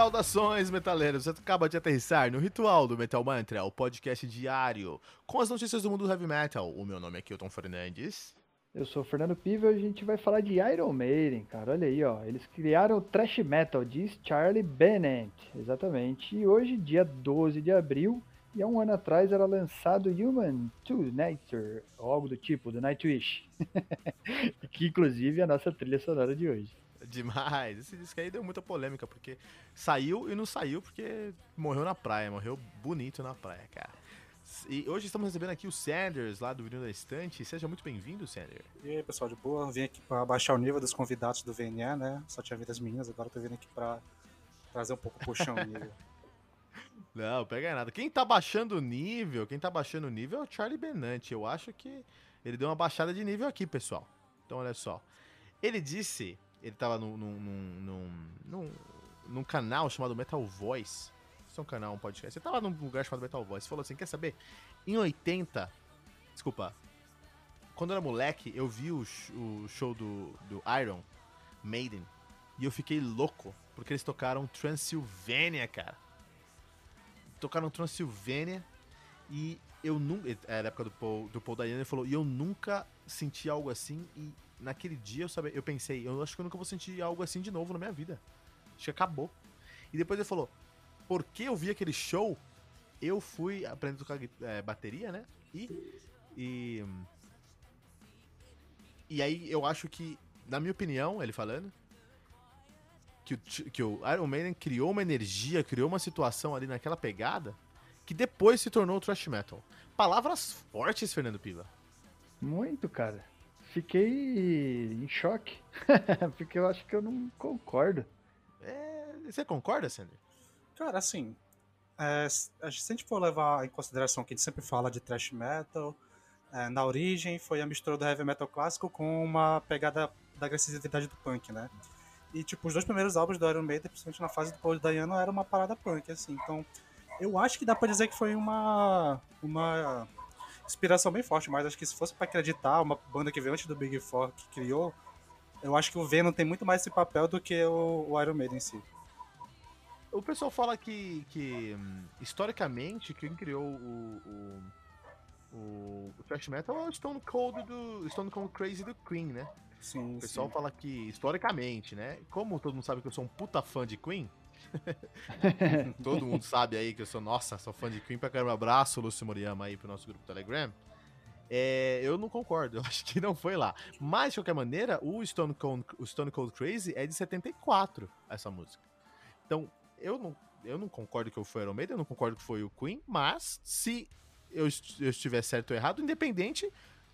Saudações, metaleiros! Você acaba de aterrissar no Ritual do Metal Mantra, o podcast diário com as notícias do mundo do heavy metal. O meu nome é Kilton Fernandes. Eu sou o Fernando Piva e a gente vai falar de Iron Maiden, cara. Olha aí, ó. Eles criaram o thrash metal, diz Charlie Bennett. Exatamente. E hoje, dia 12 de abril, e há um ano atrás era lançado Human to Nature, ou algo do tipo, do Nightwish. que inclusive é a nossa trilha sonora de hoje. Demais. Esse disco aí deu muita polêmica, porque saiu e não saiu porque morreu na praia, morreu bonito na praia, cara. E hoje estamos recebendo aqui o Sanders, lá do Vinil da Estante. Seja muito bem-vindo, Sanders. E aí, pessoal, de boa? Vim aqui para baixar o nível dos convidados do VNE, né? Só tinha vindo as meninas, agora tô vindo aqui para trazer um pouco o puxão nível. Não, pega nada. Quem tá baixando o nível, quem tá baixando o nível é o Charlie Benante. Eu acho que ele deu uma baixada de nível aqui, pessoal. Então, olha só. Ele disse, ele tava num, num, num, num, num canal chamado Metal Voice é um canal, um podcast. Você tava num lugar chamado Metal Voice. Falou assim: quer saber? Em 80. Desculpa. Quando eu era moleque, eu vi o, o show do, do Iron Maiden. E eu fiquei louco. Porque eles tocaram Transylvania, cara. Tocaram Transylvania. E eu nunca. Era a época do Paul, do Paul Dayane, ele falou. E eu nunca senti algo assim. E naquele dia eu, sabia, eu pensei: eu acho que eu nunca vou sentir algo assim de novo na minha vida. Acho que acabou. E depois ele falou: porque eu vi aquele show, eu fui aprender a tocar é, bateria, né? E, e. E aí eu acho que, na minha opinião, ele falando, que o, que o Iron Maiden criou uma energia, criou uma situação ali naquela pegada que depois se tornou o thrash metal. Palavras fortes, Fernando Piva. Muito, cara. Fiquei em choque. Porque eu acho que eu não concordo. É, você concorda, Sander? Cara, assim, é, se a gente for levar em consideração que a gente sempre fala de thrash metal, é, na origem foi a mistura do heavy metal clássico com uma pegada da agressividade do punk, né? E, tipo, os dois primeiros álbuns do Iron Maiden, principalmente na fase do Paul Dayano, era uma parada punk, assim. Então, eu acho que dá pra dizer que foi uma, uma inspiração bem forte, mas acho que se fosse para acreditar, uma banda que veio antes do Big Four que criou, eu acho que o Venom tem muito mais esse papel do que o, o Iron Maiden em si. O pessoal fala que, que hum, historicamente, quem criou o, o, o, o thrash metal é o Stone Cold do Stone Cold Crazy do Queen, né? Sim, o pessoal sim. fala que, historicamente, né? Como todo mundo sabe que eu sou um puta fã de Queen, todo mundo sabe aí que eu sou, nossa, sou fã de Queen pra caramba. Abraço, Lúcio Moriyama aí pro nosso grupo Telegram. É, eu não concordo, eu acho que não foi lá. Mas, de qualquer maneira, o Stone Cold, o Stone Cold Crazy é de 74, essa música. Então, eu não, eu não concordo que foi o Iron Maiden, eu não concordo que foi o Queen, mas se eu, eu estiver certo ou errado, independente,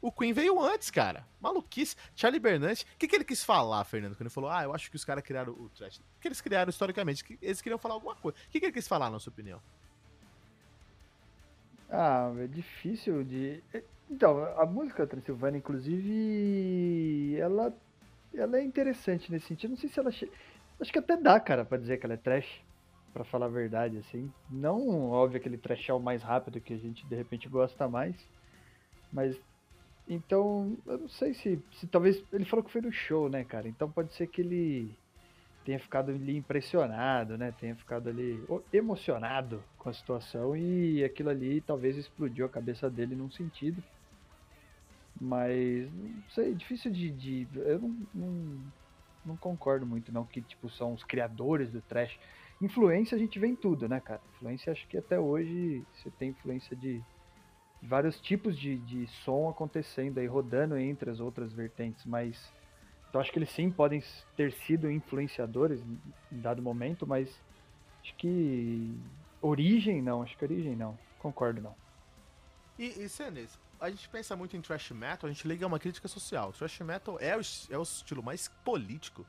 o Queen veio antes, cara. Maluquice. Charlie Bernanke, o que, que ele quis falar, Fernando? Quando ele falou, ah, eu acho que os caras criaram o trash. O que eles criaram historicamente? Que eles queriam falar alguma coisa. O que, que ele quis falar, na sua opinião? Ah, é difícil de. Então, a música Transilvânia, inclusive, ela, ela é interessante nesse sentido. Não sei se ela. Che... Acho que até dá, cara, pra dizer que ela é trash para falar a verdade, assim. Não, óbvio, aquele trashão mais rápido que a gente de repente gosta mais. Mas. Então, eu não sei se, se talvez. Ele falou que foi no show, né, cara? Então pode ser que ele tenha ficado ali impressionado, né? Tenha ficado ali emocionado com a situação e aquilo ali talvez explodiu a cabeça dele num sentido. Mas, não sei, difícil de. de eu não, não, não concordo muito, não, que tipo são os criadores do trash influência a gente vê em tudo, né, cara? Influência, acho que até hoje você tem influência de vários tipos de, de som acontecendo aí, rodando entre as outras vertentes, mas então acho que eles sim podem ter sido influenciadores em dado momento, mas acho que origem não, acho que origem não, concordo não. E, e Senes, a gente pensa muito em thrash metal, a gente liga uma crítica social. Thrash metal é o, é o estilo mais político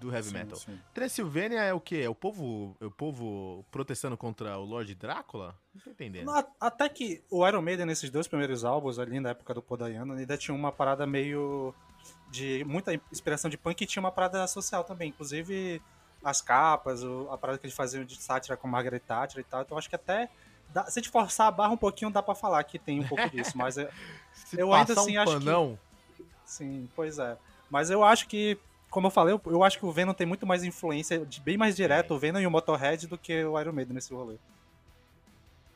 do heavy sim, metal. Sim. Transylvania é o quê? É o povo, é o povo protestando contra o Lord Drácula? Não tô entendendo. Até que o Iron Maiden, nesses dois primeiros álbuns ali na época do Podayano, ainda tinha uma parada meio de muita inspiração de punk e tinha uma parada social também. Inclusive as capas, a parada que eles faziam de sátira com Margaret Thatcher e tal. Então acho que até. Dá, se a gente forçar a barra um pouquinho, dá pra falar que tem um pouco disso, mas eu, eu ainda assim um acho panão. que. Sim, pois é. Mas eu acho que como eu falei, eu, eu acho que o Venom tem muito mais influência, de, bem mais direto, o Venom e o Motorhead, do que o Iron Maiden nesse rolê.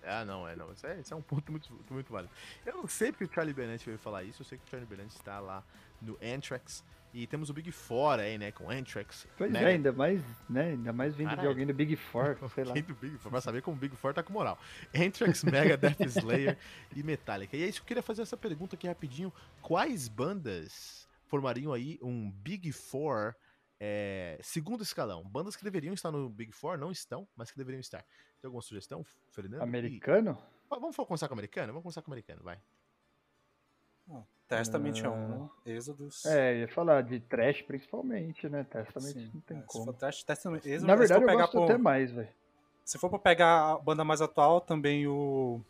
Ah, não, é, não. Isso é, isso é um ponto muito, muito válido. Eu não sei porque o Charlie Bennett veio falar isso, eu sei que o Charlie Bennett está lá no Anthrax. E temos o Big Four aí, né, com Anthrax. Pois Mega- é, ainda mais, né? Ainda mais vindo de Caralho. alguém do Big Four, sei lá. Quem do Big Four, pra saber como o Big Four tá com moral. Anthrax, Megadeth, Slayer e Metallica. E é isso que eu queria fazer essa pergunta aqui rapidinho. Quais bandas formariam aí um Big Four é, segundo escalão? Bandas que deveriam estar no Big Four, não estão, mas que deveriam estar. Tem alguma sugestão, Fernando? Americano? E- vamos começar com o americano? Vamos começar com o americano, vai. Testament é Ah. um, Êxodos. É, ia falar de trash principalmente, né? Testament Sim, não tem é, como. Test- Testament, Êxodos, Na se verdade, eu pegar gosto por- até mais, velho. Se for pra pegar a banda mais atual, também o.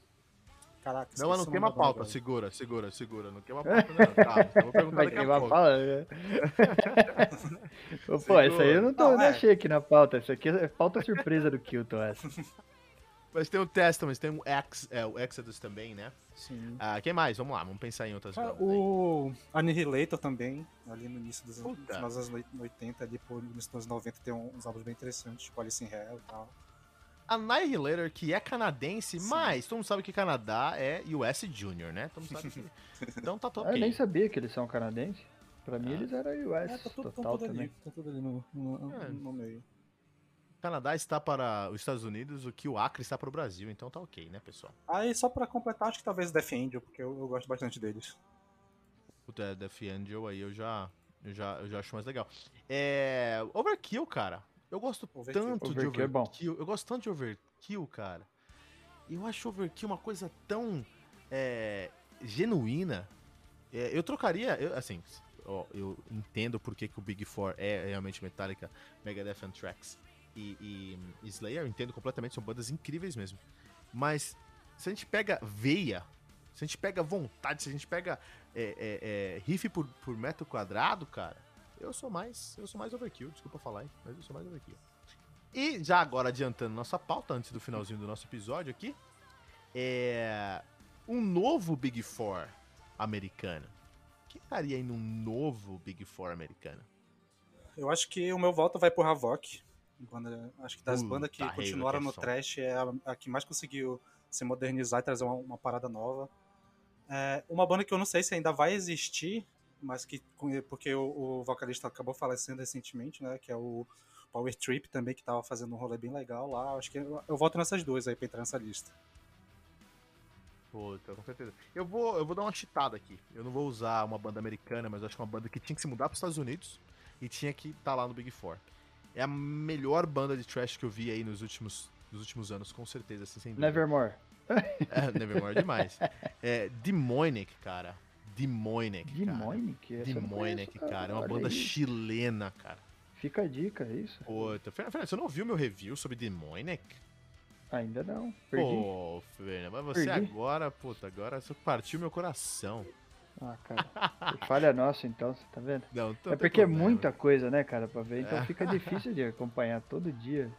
Caraca, Não, mas não queima a pauta, agora. segura, segura, segura. Não queima a pauta, não. Calma, eu vou perguntar Vai daqui a pouco. fala, né? Pô, essa aí eu não, tô, Não, não é. achei aqui na pauta. Essa aqui é pauta surpresa do Kilton, essa. Mas tem o Testament, tem o, Ex, é, o Exodus também, né? Sim. Ah, quem mais? Vamos lá, vamos pensar em outras Ah, aí. o Annihilator também, ali no início dos anos, Puta. final dos anos 80, ali por início dos anos 90, tem uns álbuns bem interessantes, tipo Alice in Hell e tal. Annihilator, que é canadense, Sim. mas todo mundo sabe que Canadá é US Junior, né? Todo mundo sabe que... Então tá top. Ah, Eu nem sabia que eles são canadenses. Pra mim, Ah. eles eram US É, tá tudo, tá total tudo também. ali, tá tudo ali no, no, É. no meio. Canadá está para os Estados Unidos, o que o Acre está para o Brasil, então tá ok, né, pessoal? Aí, só pra completar, acho que talvez Death Angel, porque eu, eu gosto bastante deles. O The Death Angel aí eu já, eu já, eu já acho mais legal. É... Overkill, cara. Eu gosto Overkill. tanto de Overkill é bom. Overkill. Eu gosto tanto de Overkill, cara. E eu acho Overkill uma coisa tão é, genuína. É, eu trocaria, eu, assim, ó, eu entendo porque que o Big Four é realmente Metallica, Megadeth, Anthrax e, e Slayer. Eu entendo completamente, são bandas incríveis mesmo. Mas se a gente pega veia, se a gente pega vontade, se a gente pega é, é, é, riff por, por metro quadrado, cara, eu sou mais, eu sou mais overkill, desculpa falar, hein, mas eu sou mais overkill. E já agora adiantando nossa pauta, antes do finalzinho do nosso episódio aqui, é um novo Big Four americano. Quem estaria aí num novo Big Four americano? Eu acho que o meu voto vai pro Havok. Banda, acho que das Puta, bandas que Havoc continuaram no trash é a, a que mais conseguiu se modernizar e trazer uma, uma parada nova. É, uma banda que eu não sei se ainda vai existir, mas que porque o, o vocalista acabou falecendo recentemente, né? Que é o Power Trip também, que tava fazendo um rolê bem legal lá. Acho que eu, eu voto nessas duas aí pra entrar nessa lista. Puta, com certeza. Eu vou, eu vou dar uma chitada aqui. Eu não vou usar uma banda americana, mas eu acho que é uma banda que tinha que se mudar para os Estados Unidos e tinha que estar lá no Big Four. É a melhor banda de trash que eu vi aí nos últimos, nos últimos anos, com certeza, assim, sem dúvida. Nevermore. É, Nevermore é demais. É, Demonic, cara. Demonic, cara. Essa Demonic, conheço, cara. É uma banda aí. chilena, cara. Fica a dica, é isso? Puta, Fernando, Fernando, você não ouviu meu review sobre Demonic? Ainda não. Perdi. Pô, Fernando, mas você Perdi. agora, puta, agora você partiu meu coração. Ah, cara. Falha nossa, então, você tá vendo? Não, É porque é problema. muita coisa, né, cara, pra ver. Então É. fica difícil de acompanhar todo dia.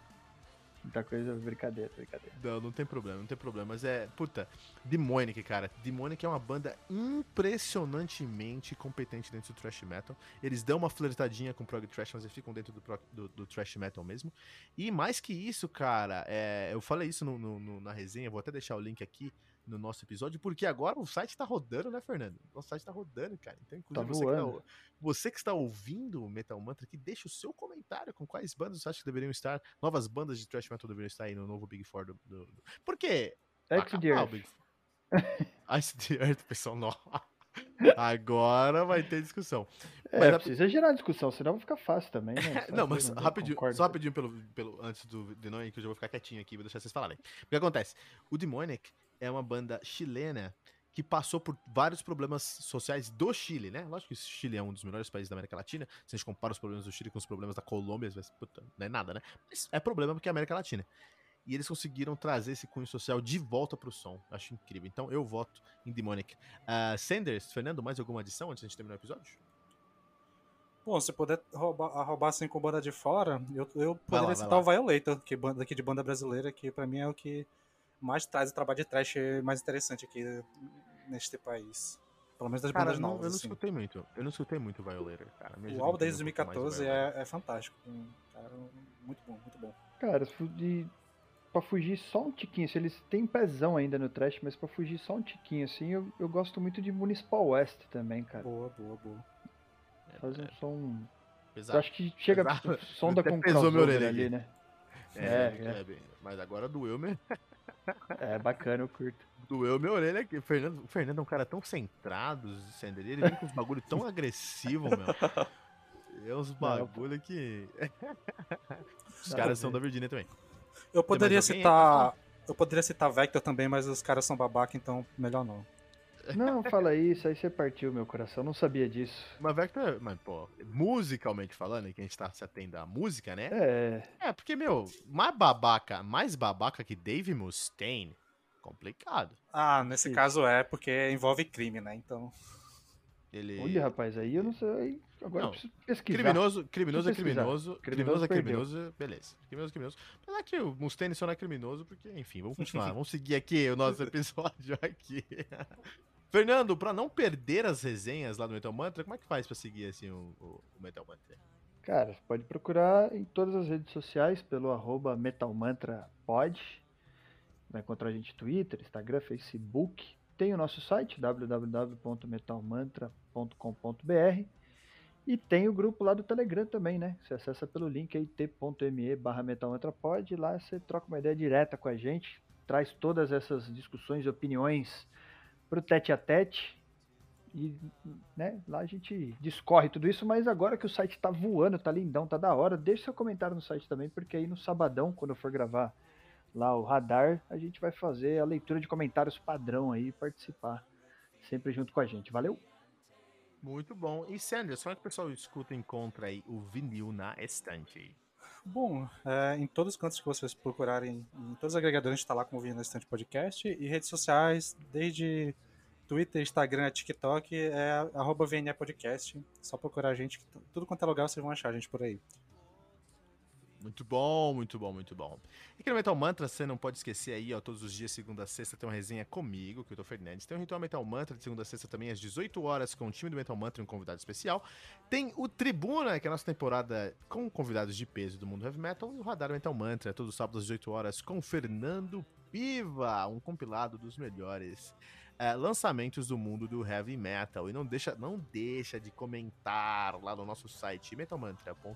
Muita coisa, brincadeira, brincadeira. Não, não tem problema, não tem problema. Mas é, puta, Demonic, cara. Demonic é uma banda impressionantemente competente dentro do thrash metal. Eles dão uma flertadinha com prog thrash, mas eles ficam dentro do, prog- do, do thrash metal mesmo. E mais que isso, cara, é, eu falei isso no- no- no- na resenha, vou até deixar o link aqui no nosso episódio, porque agora o site tá rodando, né, Fernando? O site tá rodando, cara. Então, inclusive, Tá você, que tá, você que está ouvindo o Metal Mantra aqui, deixa o seu comentário com quais bandas você acha que deveriam estar, novas bandas de thrash metal deveriam estar aí no novo Big Four do. do, do... Por quê? X Acabar the Earth. Big Four. Ice the Earth, pessoal, não. Agora vai ter discussão. É, Mas a- precisa gerar discussão, senão vai ficar fácil também, né? Não, que mas eu rapidinho, concordo. só rapidinho pelo, pelo, antes do Demonic, que eu já vou ficar quietinho aqui, vou deixar vocês falarem. O que acontece? O Demonic é uma banda chilena que passou por vários problemas sociais do Chile, né? Lógico que o Chile é um dos melhores países da América Latina. Se a gente compara os problemas do Chile com os problemas da Colômbia, às vezes, puta, não é nada, né? Mas é problema porque é América Latina. E eles conseguiram trazer esse cunho social de volta pro som. Acho incrível. Então eu voto em Demonic. Ah, Sanders, Fernando, mais alguma adição antes de a gente terminar o episódio? Bom, se puder roubar, roubar assim com banda de fora, eu, eu Vai poderia lá, vai citar lá. o Violator, que banda aqui de banda brasileira, que pra mim é o que mais traz o trabalho de trash mais interessante aqui neste país. Pelo menos das Cara, bandas não- novas. eu não assim. escutei muito. Eu não escutei muito Violator, cara. O álbum desde um pouco mais 2014 de Violator. é, é fantástico. Cara, muito bom, muito bom. Cara, de, pra fugir só um tiquinho, se eles têm pezão ainda no trash, mas pra fugir só um tiquinho, assim, eu, eu gosto muito de Municipal West também, cara. Boa, boa, boa. Faz um som. Eu Pesado. acho que chega Pesado. minha crossover orelha ali, né? É, É, é, bem- mas agora doeu, me... É bacana, eu curto. doeu minha orelha aqui. O Fernando, o Fernando é um cara tão centrado, Sander. Ele vem com uns bagulho tão agressivo, meu. É uns bagulho que. Os caras são da Virgínia também. Eu poderia citar. Eu poderia citar Vector também, mas os caras são babaca, então melhor não. Não, fala isso, aí você partiu meu coração, não sabia disso. Mas Vector, mas, pô, musicalmente falando, que a gente tá se atendo à música, né? É, É, porque, meu, mais babaca, mais babaca que Dave Mustaine, complicado. Ah, nesse Isso. caso é porque envolve crime, né? Então. Ele. olha rapaz, aí eu não sei, agora Não, eu preciso pesquisar. Criminoso, criminoso é Preciso pesquisar. criminoso, Criminoso criminoso é criminoso, beleza. Criminoso é criminoso. Apesar que o Mustaine só não é criminoso, porque, enfim, vamos continuar. vamos seguir aqui o nosso episódio aqui. Fernando, pra não perder as resenhas lá do Metal Mantra, como é que faz pra seguir, assim, o, o- Metal Mantra? Cara, pode procurar em todas as redes sociais pelo arroba metalmantrapod. Vai encontrar a gente no Twitter, Instagram, Facebook. Tem o nosso site www.metalmantra.com.br e tem o grupo lá do Telegram também, né? Você acessa pelo link aí t.me barra metalmantrapod e lá você troca uma ideia direta com a gente, traz todas essas discussões e opiniões pro tete a tete e né, lá a gente discorre tudo isso, mas agora que o site tá voando, tá lindão, tá da hora, deixa seu comentário no site também, porque aí no sabadão, quando eu for gravar lá o radar, a gente vai fazer a leitura de comentários padrão aí participar sempre junto com a gente. Valeu? Muito bom. E como é que o pessoal escuta e encontra aí o vinil na estante? Bom, é, em todos os cantos que vocês procurarem, em todos os agregadores, a gente tá lá com o Vinho Estante Podcast e redes sociais, desde Twitter, Instagram, TikTok, é arroba VNE Podcast. Só procurar a gente, tudo quanto é lugar vocês vão achar a gente por aí. Muito bom, muito bom, muito bom. E aqui no Metal Mantra, você não pode esquecer aí, ó, todos os dias, segunda a sexta, tem uma resenha comigo, que eu tô Fernandes. Tem o Ritual Metal Mantra de segunda a sexta também, às 18 horas, com o time do Metal Mantra e um convidado especial. Tem o Tribuna, que é a nossa temporada com convidados de peso do mundo heavy metal. E o Radar Metal Mantra, todos os sábados às 18 horas, com Fernando Piva, um compilado dos melhores eh, lançamentos do mundo do heavy metal. E não deixa, não deixa de comentar lá no nosso site metalmantra.com.br.